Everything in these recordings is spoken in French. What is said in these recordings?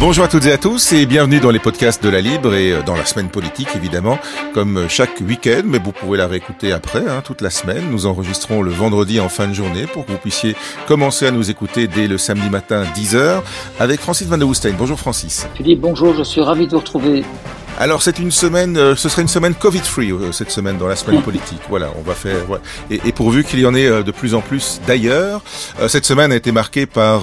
Bonjour à toutes et à tous et bienvenue dans les podcasts de la Libre et euh, dans la semaine politique évidemment, comme chaque week-end, mais vous pouvez la réécouter après, hein, toute la semaine. Nous enregistrons le vendredi en fin de journée pour que vous puissiez commencer à nous écouter dès le samedi matin 10h avec Francis Van de Woestein. Bonjour Francis. Philippe, bonjour, je suis ravi de vous retrouver. Alors c'est une semaine, euh, ce serait une semaine Covid-free euh, cette semaine dans la semaine politique. Voilà, on va faire. Et, et, pourvu qu'il y en ait de plus en plus d'ailleurs, cette semaine a été marquée par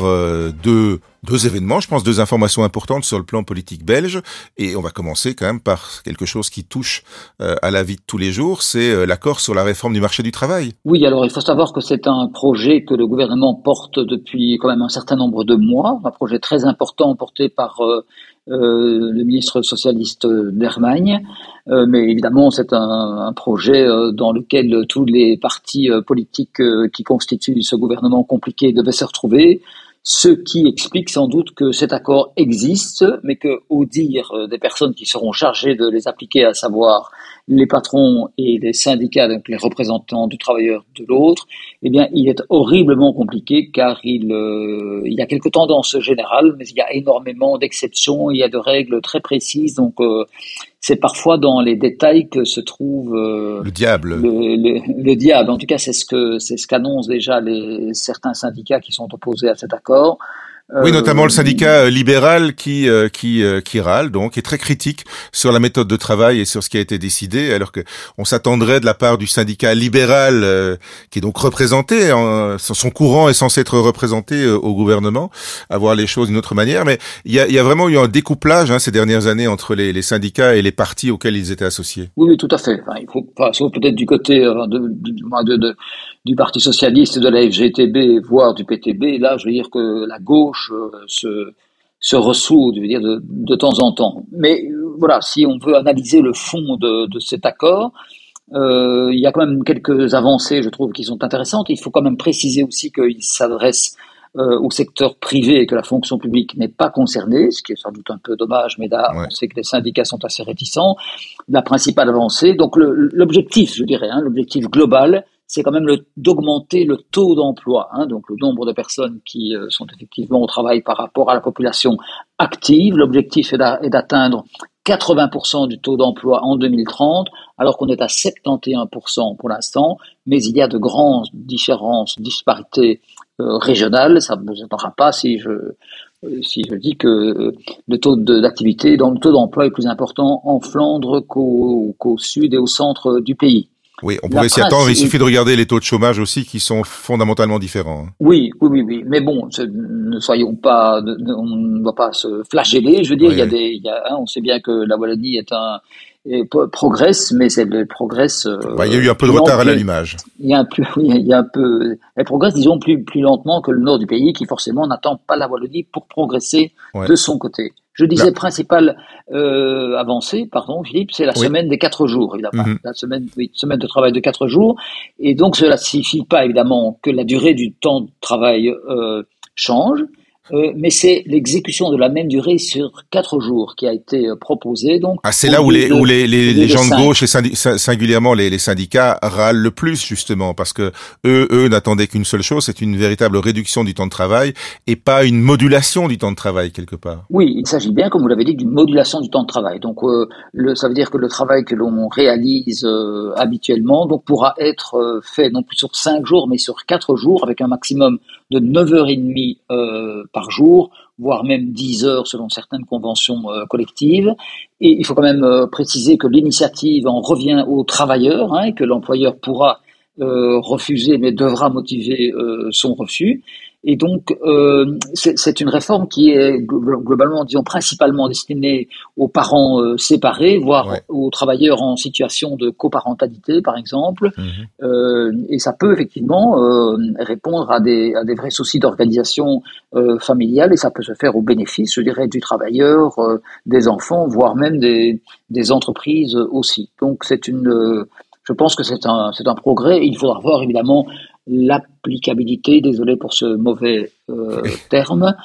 deux deux événements, je pense, deux informations importantes sur le plan politique belge. Et on va commencer quand même par quelque chose qui touche euh, à la vie de tous les jours, c'est euh, l'accord sur la réforme du marché du travail. Oui, alors il faut savoir que c'est un projet que le gouvernement porte depuis quand même un certain nombre de mois, un projet très important porté par euh, le ministre socialiste d'Hermagne. mais évidemment, c'est un, un, projet dans lequel tous les partis politiques qui constituent ce gouvernement compliqué devaient se retrouver ce qui explique sans doute que cet accord existe, mais que, au dire des personnes qui seront chargées de les appliquer, à savoir les patrons et les syndicats, donc les représentants du travailleur de l'autre, eh bien, il est horriblement compliqué car il, euh, il y a quelques tendances générales, mais il y a énormément d'exceptions, il y a de règles très précises, donc euh, c'est parfois dans les détails que se trouve euh, le diable. Le, diable. En tout cas, c'est ce que c'est ce qu'annoncent déjà les certains syndicats qui sont opposés à cet accord. Oui, notamment le syndicat euh, libéral qui euh, qui euh, qui râle, donc est très critique sur la méthode de travail et sur ce qui a été décidé, alors que on s'attendrait de la part du syndicat libéral qui est donc représenté, en, son courant est censé être représenté au gouvernement, à voir les choses d'une autre manière. Mais il y a, y a vraiment eu un découplage hein, ces dernières années entre les, les, syndicats et les partis auxquels ils étaient associés. Oui, oui tout à fait. Enfin, il faut, enfin, peut-être du côté de, de, de du Parti socialiste, de la FGTB, voire du PTB, là, je veux dire que la gauche euh, se, se ressout, je veux dire, de, de temps en temps. Mais euh, voilà, si on veut analyser le fond de, de cet accord, euh, il y a quand même quelques avancées, je trouve, qui sont intéressantes. Il faut quand même préciser aussi qu'il s'adresse euh, au secteur privé et que la fonction publique n'est pas concernée, ce qui est sans doute un peu dommage, mais là, on sait que les syndicats sont assez réticents. La principale avancée, donc l'objectif, je dirais, hein, l'objectif global, c'est quand même d'augmenter le taux d'emploi, hein, donc le nombre de personnes qui euh, sont effectivement au travail par rapport à la population active. L'objectif est d'atteindre 80% du taux d'emploi en 2030, alors qu'on est à 71% pour l'instant, mais il y a de grandes différences, disparités euh, régionales. Ça ne vous étonnera pas si je, euh, si je dis que le taux d'activité, le taux d'emploi est plus important en Flandre qu'au sud et au centre du pays. Oui, on pourrait s'y attendre. Il suffit de regarder les taux de chômage aussi qui sont fondamentalement différents. Hein. Oui, oui, oui, oui. Mais bon, ne soyons pas, on ne doit pas se flageller. Je veux dire, il y a des, il y a, hein, on sait bien que la Wallonie est un, progresse, mais elle progresse. Euh, il y a eu un peu de retard à l'allumage. Il y a un peu, il y a un peu, elle progresse, disons, plus, plus lentement que le nord du pays, qui forcément n'attend pas la Wallonie pour progresser de son côté. Je disais principale euh, avancée, pardon Philippe, c'est la semaine des quatre jours, évidemment. Mhm. La semaine, oui, semaine de travail de quatre jours. Et donc cela ne signifie pas évidemment que la durée du temps de travail euh, change, euh, mais c'est l'exécution de la même durée sur quatre jours qui a été euh, proposée. Donc, ah, c'est là où les, où les, les, les gens de gauche et singulièrement les, les, syndicats râlent le plus justement parce que eux, eux n'attendaient qu'une seule chose, c'est une véritable réduction du temps de travail et pas une modulation du temps de travail quelque part. Oui, il s'agit bien, comme vous l'avez dit, d'une modulation du temps de travail. Donc, euh, le, ça veut dire que le travail que l'on réalise habituellement donc pourra être fait non plus sur cinq jours, mais sur quatre jours avec un maximum de 9h30 euh, par jour, voire même 10 heures selon certaines conventions euh, collectives. Et il faut quand même euh, préciser que l'initiative en revient aux travailleurs hein, et que l'employeur pourra euh, refuser mais devra motiver son refus. Et donc, euh, c'est une réforme qui est globalement, disons, principalement destinée aux parents euh, séparés, voire aux travailleurs en situation de coparentalité, par exemple. Mhm. euh, et ça peut effectivement euh, répondre à des, à des vrais soucis d'organisation euh, familiale, et ça peut se faire au bénéfice, je dirais, du travailleur, euh, des enfants, voire même des, des entreprises aussi. Donc, c'est une je pense que c'est un, c'est un progrès. Il faudra voir évidemment l'applicabilité, désolé pour ce mauvais euh, terme.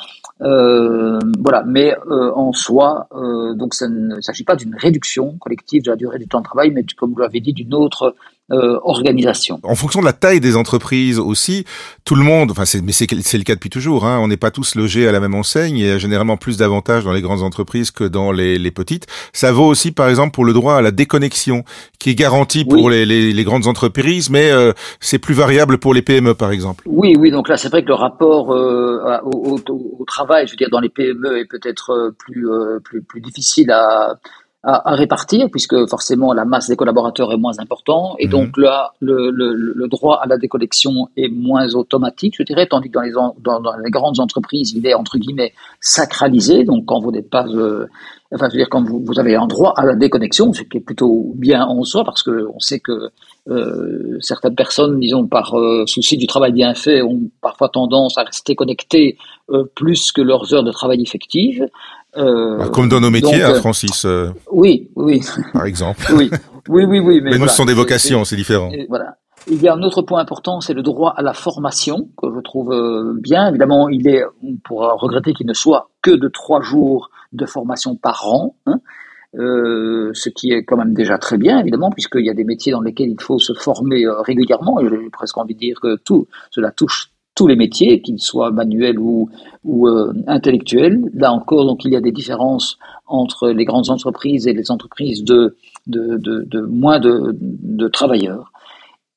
Euh, voilà, mais euh, en soi, donc ça ne s'agit pas d'une réduction collective de la durée du temps de travail, mais comme vous l'avez dit, d'une autre euh, organisation. En fonction de la taille des entreprises aussi, tout le monde, enfin c'est, mais c'est, le cas depuis toujours, hein, on n'est pas tous logés à la même enseigne, il y a généralement plus d'avantages dans les grandes entreprises que dans les, les, petites. Ça vaut aussi par exemple pour le droit à la déconnexion, qui est garanti pour les, les, les, grandes entreprises, mais euh, c'est plus variable pour les PME par exemple. Oui, oui, donc là c'est vrai que le rapport euh, au, au, au, travail, je veux dire dans les PME est peut-être euh, plus, plus, plus difficile à à, répartir, puisque forcément la masse des collaborateurs est moins importante, et mhm. donc là, le, le, le, droit à la déconnexion est moins automatique, je dirais, tandis que dans les, dans, dans les grandes entreprises, il est entre guillemets sacralisé, donc quand vous n'êtes pas... Euh, enfin, je veux dire, quand vous, vous, avez un droit à la déconnexion, ce qui est plutôt bien en soi, parce que on sait que euh, certaines personnes, disons, par euh, souci du travail bien fait, ont parfois tendance à rester connectées euh, plus que leurs heures de travail effectives. Euh, bah, Comme dans nos métiers, hein, Francis. Euh, oui, oui. Par exemple. oui, oui, oui, oui. Mais, nous, ce sont des vocations, c'est différent. voilà. Il y a un autre point important, c'est le droit à la formation, que je trouve euh, bien. Évidemment, il est, on pourra regretter qu'il ne soit que de trois jours de formation par an, hein, euh, ce qui est quand même déjà très bien, évidemment, puisqu'il y a des métiers dans lesquels il faut se former régulièrement, et j'ai presque envie de dire que tout, cela touche tous les métiers, qu'ils soient manuels ou, ou euh, intellectuels. Là encore, donc il y a des différences entre les grandes entreprises et les entreprises de, de, de, de moins de, de travailleurs.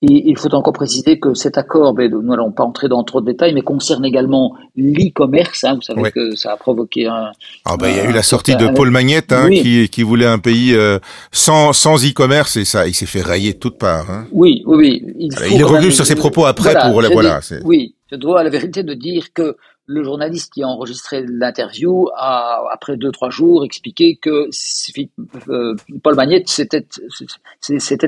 Et il faut encore préciser que cet accord, ben, nous n'allons pas entrer dans trop de détails, mais concerne également l'e-commerce. Hein, vous savez que ça a provoqué un. Ah ben, il y a eu la sortie de Paul Magnette hein, qui, qui voulait un pays euh, sans sans e-commerce et ça, il s'est fait railler de toutes parts. Hein. Oui, oui, oui. Il, il est revenu sur ses propos après pour voilà. oui, je dois à la vérité de dire que le journaliste qui a enregistré l'interview a, après deux trois jours, expliqué que euh, Paul Magnette s'était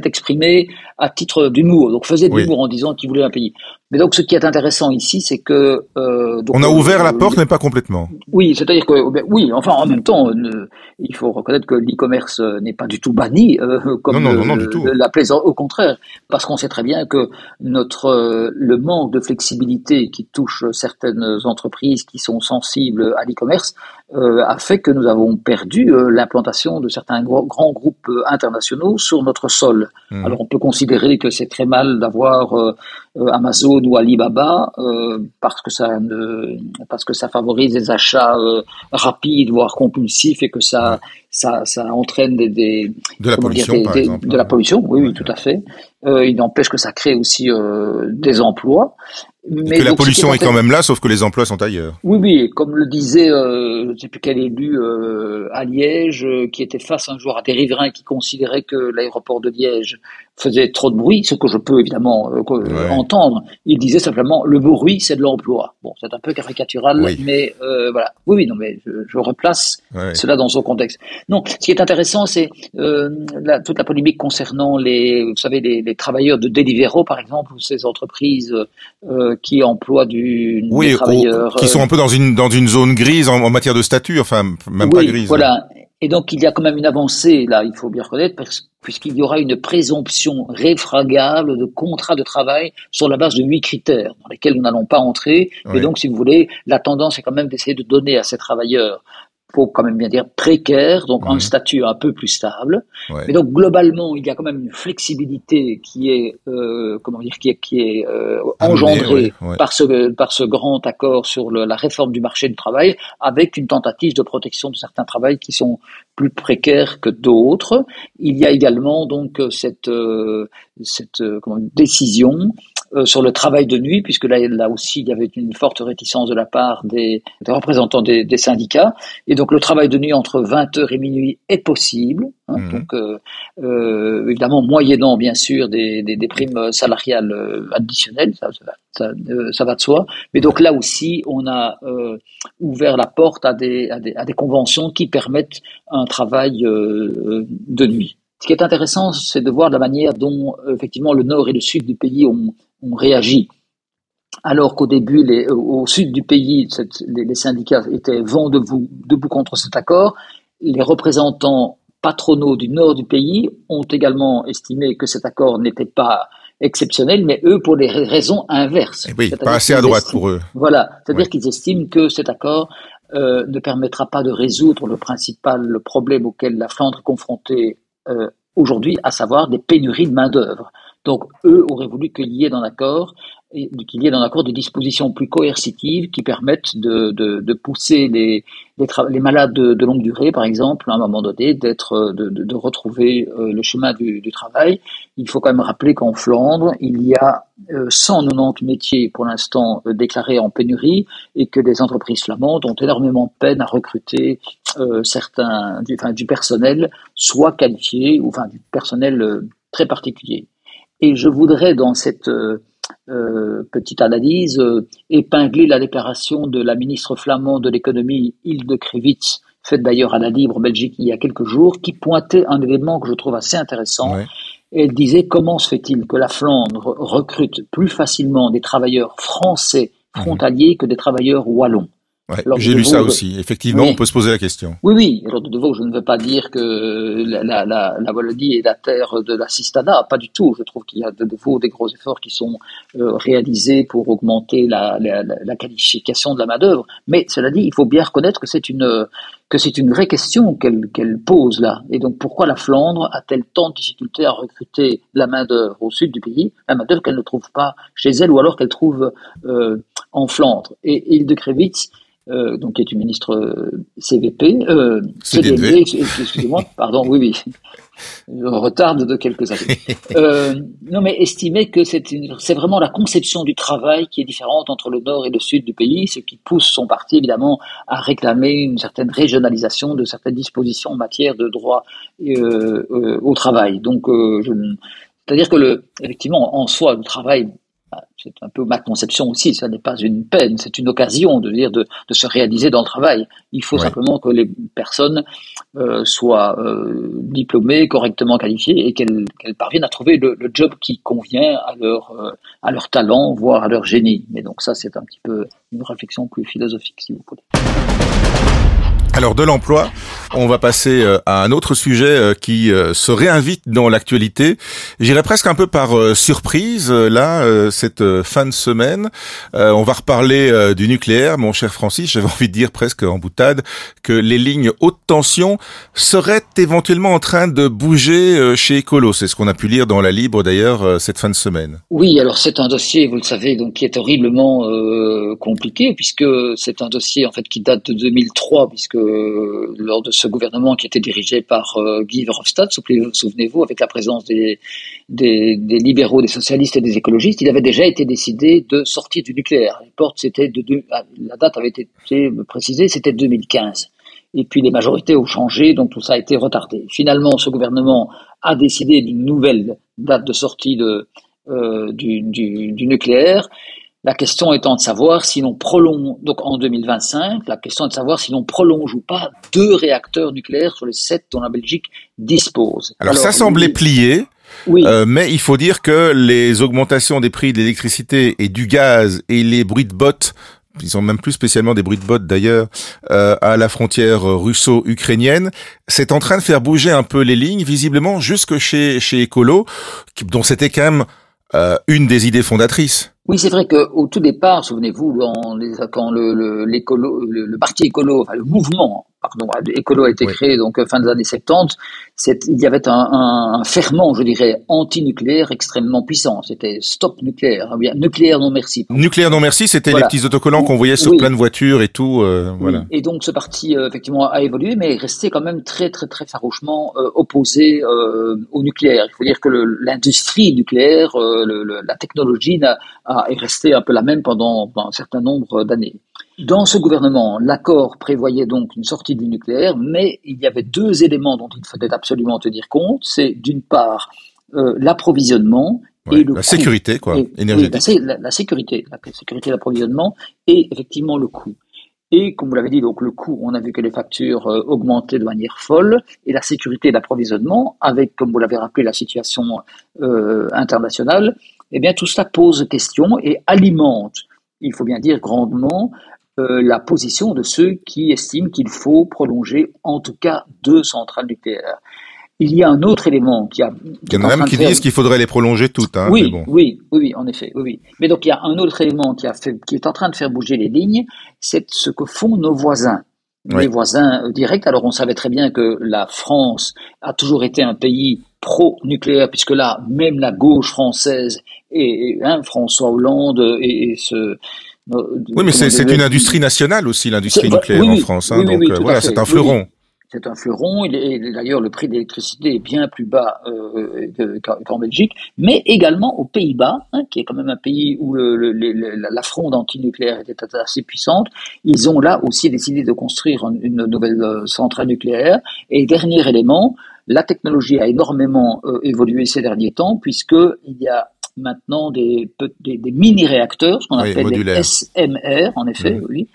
exprimé à titre d'humour, donc faisait de l'humour en disant qu'il voulait un pays. Mais donc, ce qui est intéressant ici, c'est que euh, on a ouvert la porte, mais pas complètement. Oui, c'est-à-dire que ben, oui, enfin, en même temps, il faut reconnaître que l'e-commerce euh, n'est pas du tout banni, euh, comme non, non, non, du tout. la plaisance. Au contraire, parce qu'on sait très bien que notre euh, le manque de flexibilité qui touche certaines entreprises qui sont sensibles à l'e-commerce euh, a fait que nous avons perdu euh, l'implantation de certains gros, grands groupes euh, internationaux sur notre sol. Mmh. Alors on peut considérer que c'est très mal d'avoir Amazon ou Alibaba parce que ça ne, parce que ça favorise des achats rapides voire compulsifs et que ça ça, ça entraîne des, des de la pollution dire, par exemple. de la pollution oui oui tout à fait il n'empêche que ça crée aussi des emplois mais que la pollution est quand même là, sauf que les emplois sont ailleurs. Oui, oui, comme le disait, euh, je ne sais plus quel élu euh, à Liège, euh, qui était face un jour à des riverains qui considéraient que l'aéroport de Liège faisait trop de bruit, ce que je peux évidemment euh, entendre. Il disait simplement le bruit, c'est de l'emploi. Bon, c'est un peu caricatural, mais euh, voilà. Oui, oui, non, mais je, je replace cela dans son contexte. Non, ce qui est intéressant, c'est euh, toute la polémique concernant les, vous savez, les, les, travailleurs de Deliveroo, par exemple, ou ces entreprises euh, qui emploient du oui, des travailleurs, qui sont un peu dans une dans une zone grise en, en matière de statut, enfin même pas grise. Voilà. Et donc il y a quand même une avancée là, il faut bien reconnaître, puisqu'il y aura une présomption réfragable de contrat de travail sur la base de huit critères dans lesquels nous n'allons pas entrer. Et donc, si vous voulez, la tendance est quand même d'essayer de donner à ces travailleurs faut quand même bien dire précaire, donc un statut un peu plus stable. Mais donc globalement, il y a quand même une flexibilité qui est euh, comment dire qui est qui est euh, engendrée par ce par ce grand accord sur le, la réforme du marché du travail, avec une tentative de protection de certains travails qui sont plus précaires que d'autres. Il y a également donc cette euh, cette comment, décision euh, sur le travail de nuit, puisque là, là aussi, il y avait une forte réticence de la part des, représentants des, syndicats. Et donc, le travail de nuit entre 20h et minuit est possible. Hein, mhm. Donc, euh, euh, évidemment, moyennant, bien sûr, des, des, primes salariales additionnelles, ça, ça, ça, va de soi. Mais donc, là aussi, on a ouvert la porte à des, à des, à des conventions qui permettent un travail de nuit. Ce qui est intéressant, c'est de voir la manière dont effectivement le nord et le sud du pays ont, ont réagi. Alors qu'au début, les, au sud du pays, les, syndicats étaient vent debout, debout contre cet accord, les représentants patronaux du nord du pays ont également estimé que cet accord n'était pas exceptionnel, mais eux pour des raisons inverses. Eh oui, pas assez à droite pour eux. Voilà, c'est-à-dire qu'ils estiment que cet accord euh, ne permettra pas de résoudre le principal problème auquel la Flandre est confrontée euh, aujourd'hui, à savoir des pénuries de main-d'œuvre. Donc, eux auraient voulu qu'il y ait dans l'accord qu'il y ait dans l'accord des dispositions plus coercitives qui permettent de, de, de pousser les, les, les malades de, de, longue durée, par exemple, à un moment donné, d'être, de, de, retrouver euh, le chemin du, du, travail. Il faut quand même rappeler qu'en Flandre, il y a 190 euh, métiers pour l'instant euh, déclarés en pénurie et que des entreprises flamandes ont énormément de peine à recruter euh, certains, du, enfin, du personnel, soit qualifié ou enfin du personnel très particulier. Et je voudrais dans cette euh, petite analyse, euh, épingler la déclaration de la ministre flamande de l'économie, Hilde Krivitz, faite d'ailleurs à la Libre en Belgique il y a quelques jours, qui pointait un événement que je trouve assez intéressant. Elle disait comment se fait-il que la Flandre recrute plus facilement des travailleurs français mhm. frontaliers que des travailleurs wallons? J'ai lu ça aussi. Effectivement, on peut se poser la question. Oui, oui. Alors, de nouveau, je ne veux pas dire que la, la, la, la Wallonie est la terre de l'assistanat, pas du tout. Je trouve qu'il y a de nouveau des gros efforts qui sont euh, réalisés pour augmenter la, la qualification de la main-d'œuvre. Mais cela dit, il faut bien reconnaître que c'est une que c'est une vraie question qu'elle qu'elle pose là. Et donc, pourquoi la Flandre a-t-elle tant de difficultés à recruter la main-d'œuvre au sud du pays, la main-d'œuvre qu'elle ne trouve pas chez elle ou alors qu'elle trouve euh, en Flandre? Et Hilde-Krevitz euh, donc qui est une ministre euh, CVP, euh, CDV, excusez-moi, pardon, oui, oui, je retarde de quelques années. Euh, non, mais estimer que c'est vraiment la conception du travail qui est différente entre le nord et le sud du pays, ce qui pousse son parti évidemment à réclamer une certaine régionalisation de certaines dispositions en matière de droit euh, euh, au travail. Donc, je, c'est-à-dire que le, effectivement, en soi, le travail c'est un peu ma conception aussi, ça n'est pas une peine, c'est une occasion de dire de, se réaliser dans le travail. Il faut simplement que les personnes euh, soient euh, diplômées, correctement qualifiées et qu'elles parviennent à trouver le, job qui convient à leur, euh, à leur talent, voire à leur génie. Mais donc ça, c'est un petit peu une réflexion plus philosophique, si vous voulez. Alors de l'emploi, on va passer euh, à un autre sujet euh, qui euh, se réinvite dans l'actualité. J'irai presque un peu par surprise là cette fin de semaine. On va reparler du nucléaire, mon cher Francis. J'avais envie de dire presque en boutade que les lignes haute tension seraient éventuellement en train de bouger chez Ecolo. C'est ce qu'on a pu lire dans la Libre d'ailleurs cette fin de semaine. Oui, alors c'est un dossier, vous le savez, donc qui est horriblement compliqué puisque c'est un dossier en fait qui date de 2003 puisque euh, lors de ce gouvernement qui était dirigé par euh, Guy Verhofstadt, souvenez-vous, avec la présence des, libéraux, des socialistes et des écologistes, il avait déjà été décidé de sortir du nucléaire. ah, la date avait été précisée, c'était 2015. Et puis les majorités ont changé, donc tout ça a été retardé. Finalement, ce gouvernement a décidé d'une nouvelle date de sortie euh, du, nucléaire. La question étant de savoir si l'on prolonge, donc en 2025, la question est de savoir si l'on prolonge ou pas deux réacteurs nucléaires sur les sept dont la Belgique dispose. Alors, ça semblait plié. Oui. Euh, mais il faut dire que les augmentations des prix de l'électricité et du gaz et les bruits de bottes ils sont même plus spécialement des bruits de bottes d'ailleurs, euh, à la frontière russo-ukrainienne. C'est en train de faire bouger un peu les lignes, visiblement jusque chez chez Ecolo, dont c'était quand même euh, une des idées fondatrices. Oui, c'est vrai qu'au tout départ, souvenez-vous, quand le, le, le, parti écolo, enfin le mouvement pardon, Écolo a été créé donc euh, fin des années 70, il y avait un, un, ferment, je dirais, anti-nucléaire extrêmement puissant. C'était stop nucléaire, hein, bien nucléaire non merci. Nucléaire non merci, c'était les petits autocollants qu'on voyait sur plein de voitures et tout. Euh, voilà. Et donc ce parti euh, effectivement a évolué, mais est resté quand même très très très farouchement opposé au nucléaire. Il faut dire que l'industrie nucléaire, le, la technologie a, est restée un peu la même pendant, pendant un certain nombre d'années. Dans ce gouvernement, l'accord prévoyait donc une sortie du nucléaire, mais il y avait deux éléments dont il fallait absolument tenir compte. C'est d'une part euh, l'approvisionnement et le la sécurité quoi, énergétique. la, la, sécurité, la sécurité d'approvisionnement et effectivement le coût. Et comme vous l'avez dit, donc le coût, on a vu que les factures euh, augmentaient de manière folle, et la sécurité d'approvisionnement, avec, comme vous l'avez rappelé, la situation euh, internationale, eh bien tout cela pose question et alimente, il faut bien dire grandement, euh, la position de ceux qui estiment qu'il faut prolonger en tout cas deux centrales nucléaires. Il y a un autre élément qui a. Il y en a même qui disent qu'il faudrait les prolonger toutes. Hein, oui, oui, oui, en effet, oui, oui. Mais donc il y a un autre élément qui a fait, qui est en train de faire bouger les lignes, c'est ce que font nos voisins. les voisins directs. Alors on savait très bien que la France a toujours été un pays pro-nucléaire, puisque là, même la gauche française et, hein, François Hollande et, ce oui, mais c'est une industrie nationale aussi, l'industrie nucléaire en France. Hein, donc voilà, c'est un fleuron c'est un fleuron. Et d'ailleurs, le prix de l'électricité est bien plus bas euh, qu'en Belgique, mais également aux Pays-Bas, hein, qui est quand même un pays où le, la fronde antinucléaire était assez puissante. Ils ont là aussi décidé de construire une nouvelle euh, centrale nucléaire. Et dernier élément, la technologie a énormément euh, évolué ces derniers temps, puisque il y a maintenant des, des, mini-réacteurs, ce qu'on appelle des SMR, en effet, mmh. oui,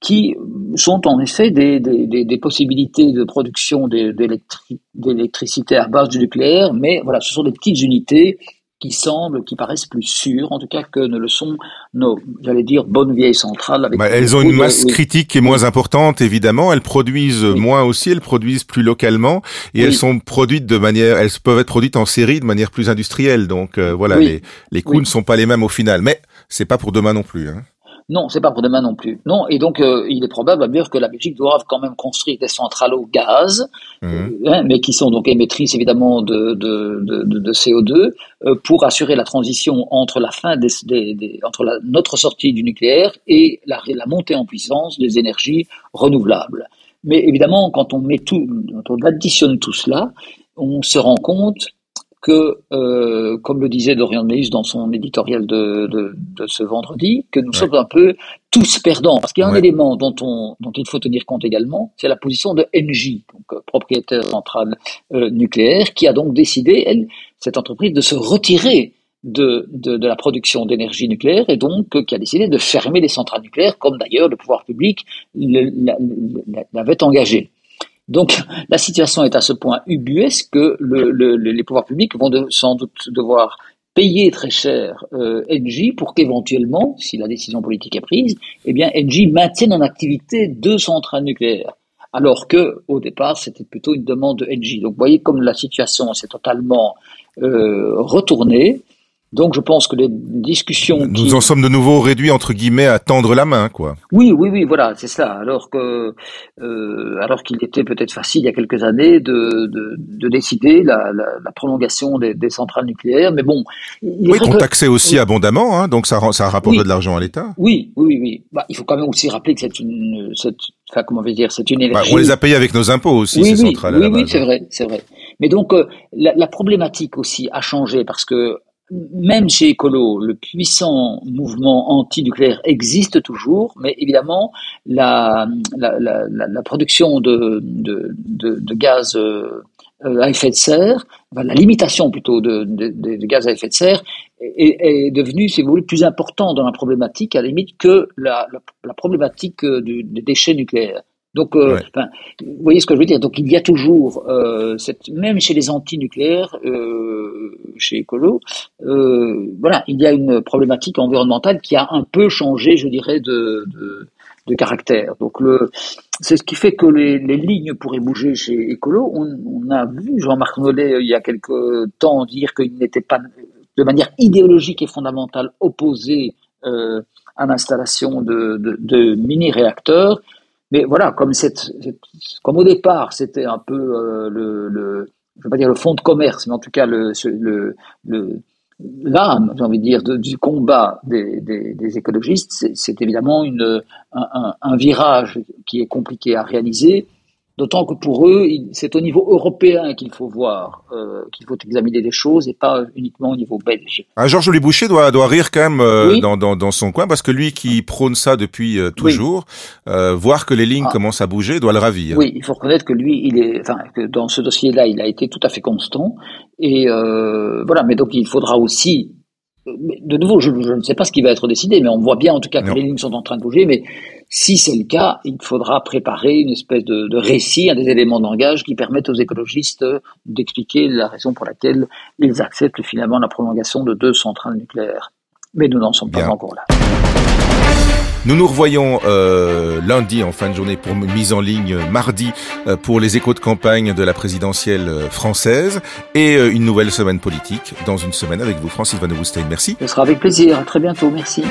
qui sont en effet des, des, des possibilités de production d'électricité à base du nucléaire, mais voilà, ce sont des petites unités qui semblent, qui paraissent plus sûres, en tout cas que ne le sont nos, j'allais dire, bonnes vieilles centrales. Avec bah, elles ont une masse critique qui est moins importante, évidemment. Elles produisent moins aussi, elles produisent plus localement, et elles sont produites de manière, elles peuvent être produites en série de manière plus industrielle. Donc euh, voilà, les, les coûts ne sont pas les mêmes au final, mais c'est pas pour demain non plus. Hein. Non, c'est pas pour demain non plus. Non, et donc euh, il est probable que la Belgique doive quand même construire des centrales au gaz, mmh. euh, hein, mais qui sont donc émettrices évidemment de, de, de, de CO2 euh, pour assurer la transition entre la fin des, des, entre la, notre sortie du nucléaire et la, la montée en puissance des énergies renouvelables. Mais évidemment, quand on met tout, quand on additionne tout cela, on se rend compte que, euh, comme le disait Dorian Meus dans son éditorial de, de, de ce vendredi, que nous sommes un peu tous perdants. Parce qu'il y a un élément dont, on, dont il faut tenir compte également, c'est la position de Engie, donc euh, propriétaire centrale euh, nucléaire, qui a donc décidé, elle, cette entreprise, de se retirer de, de, de la production d'énergie nucléaire et donc euh, qui a décidé de fermer les centrales nucléaires, comme d'ailleurs le pouvoir public l'avait engagé. Donc la situation est à ce point ubuesque que le, les pouvoirs publics vont sans doute devoir payer très cher euh, pour qu'éventuellement, si la décision politique est prise, eh bien Engie maintienne en activité deux centrales nucléaires. Alors que au départ, c'était plutôt une demande de Engie. Donc vous voyez comme la situation s'est totalement euh, retournée. Donc je pense que les discussions... Nous en sommes de nouveau réduits, entre guillemets, à tendre la main, quoi. Oui, oui, oui, voilà, c'est ça. Alors que, euh, alors qu'il était peut-être facile il y a quelques années de, de, de décider la, la, la prolongation des, des, centrales nucléaires, mais bon... Oui, qu'on taxait aussi abondamment, hein, donc ça, ça rapporte de l'argent à l'État. Oui, oui, oui. Bah, il faut quand même aussi rappeler que c'est une... Cette, enfin, comment vais dire, c'est une énergie... Bah, on les a payés avec nos impôts aussi, ces centrales oui, à la Oui, c'est vrai, c'est vrai. Mais donc, euh, la, la problématique aussi a changé parce que même chez Écolo, le puissant mouvement anti-nucléaire existe toujours, mais évidemment, la, la, la, production de, de, de, gaz à effet de serre, la limitation plutôt de, de, gaz à effet de serre, est, devenue, si vous voulez, plus important dans la problématique, à la limite, que la, la, problématique euh, des déchets nucléaires. Donc, euh, vous voyez ce que je veux dire. Donc, il y a toujours, euh, cette, même chez les anti-nucléaires, euh, chez Écolo, euh, voilà, il y a une problématique environnementale qui a un peu changé, je dirais, de, de, de caractère. Donc, le, c'est ce qui fait que les, les, lignes pourraient bouger chez Écolo. On, on a vu Jean-Marc Nollet il y a quelque temps dire qu'il n'était pas de manière idéologique et fondamentale opposé euh, à l'installation de, de, de mini-réacteurs. Mais voilà, comme, comme au départ, c'était un peu euh, le, le, je veux pas dire le fond de commerce, mais en tout cas le, le, le l'âme, j'ai envie de dire, du combat des, écologistes, c'est évidemment une, un, un, un, virage qui est compliqué à réaliser, D'autant que pour eux, c'est au niveau européen qu'il faut voir, euh, qu'il faut examiner des choses et pas uniquement au niveau belge. Ah, Georges Louis Boucher doit, doit rire quand même euh, dans, dans, dans, son coin parce que lui qui prône ça depuis euh, toujours, voir que les lignes ah. commencent à bouger doit le ravir. Oui, il faut reconnaître que lui, il est, enfin, que dans ce dossier-là, il a été tout à fait constant. Et voilà, mais donc il faudra aussi de nouveau, je, je, ne sais pas ce qui va être décidé, mais on voit bien en tout cas que les lignes sont en train de bouger. Mais si c'est le cas, il faudra préparer une espèce de, de récit, des éléments de langage qui permettent aux écologistes d'expliquer la raison pour laquelle ils acceptent finalement la prolongation de deux centrales nucléaires. Mais nous n'en sommes pas encore là. Nous nous revoyons euh, lundi en fin de journée pour mise en ligne mardi euh, pour les échos de campagne de la présidentielle euh, française et euh, une nouvelle semaine politique dans une semaine avec vous, Francis Van Merci. Ce sera avec plaisir. À très bientôt. Merci.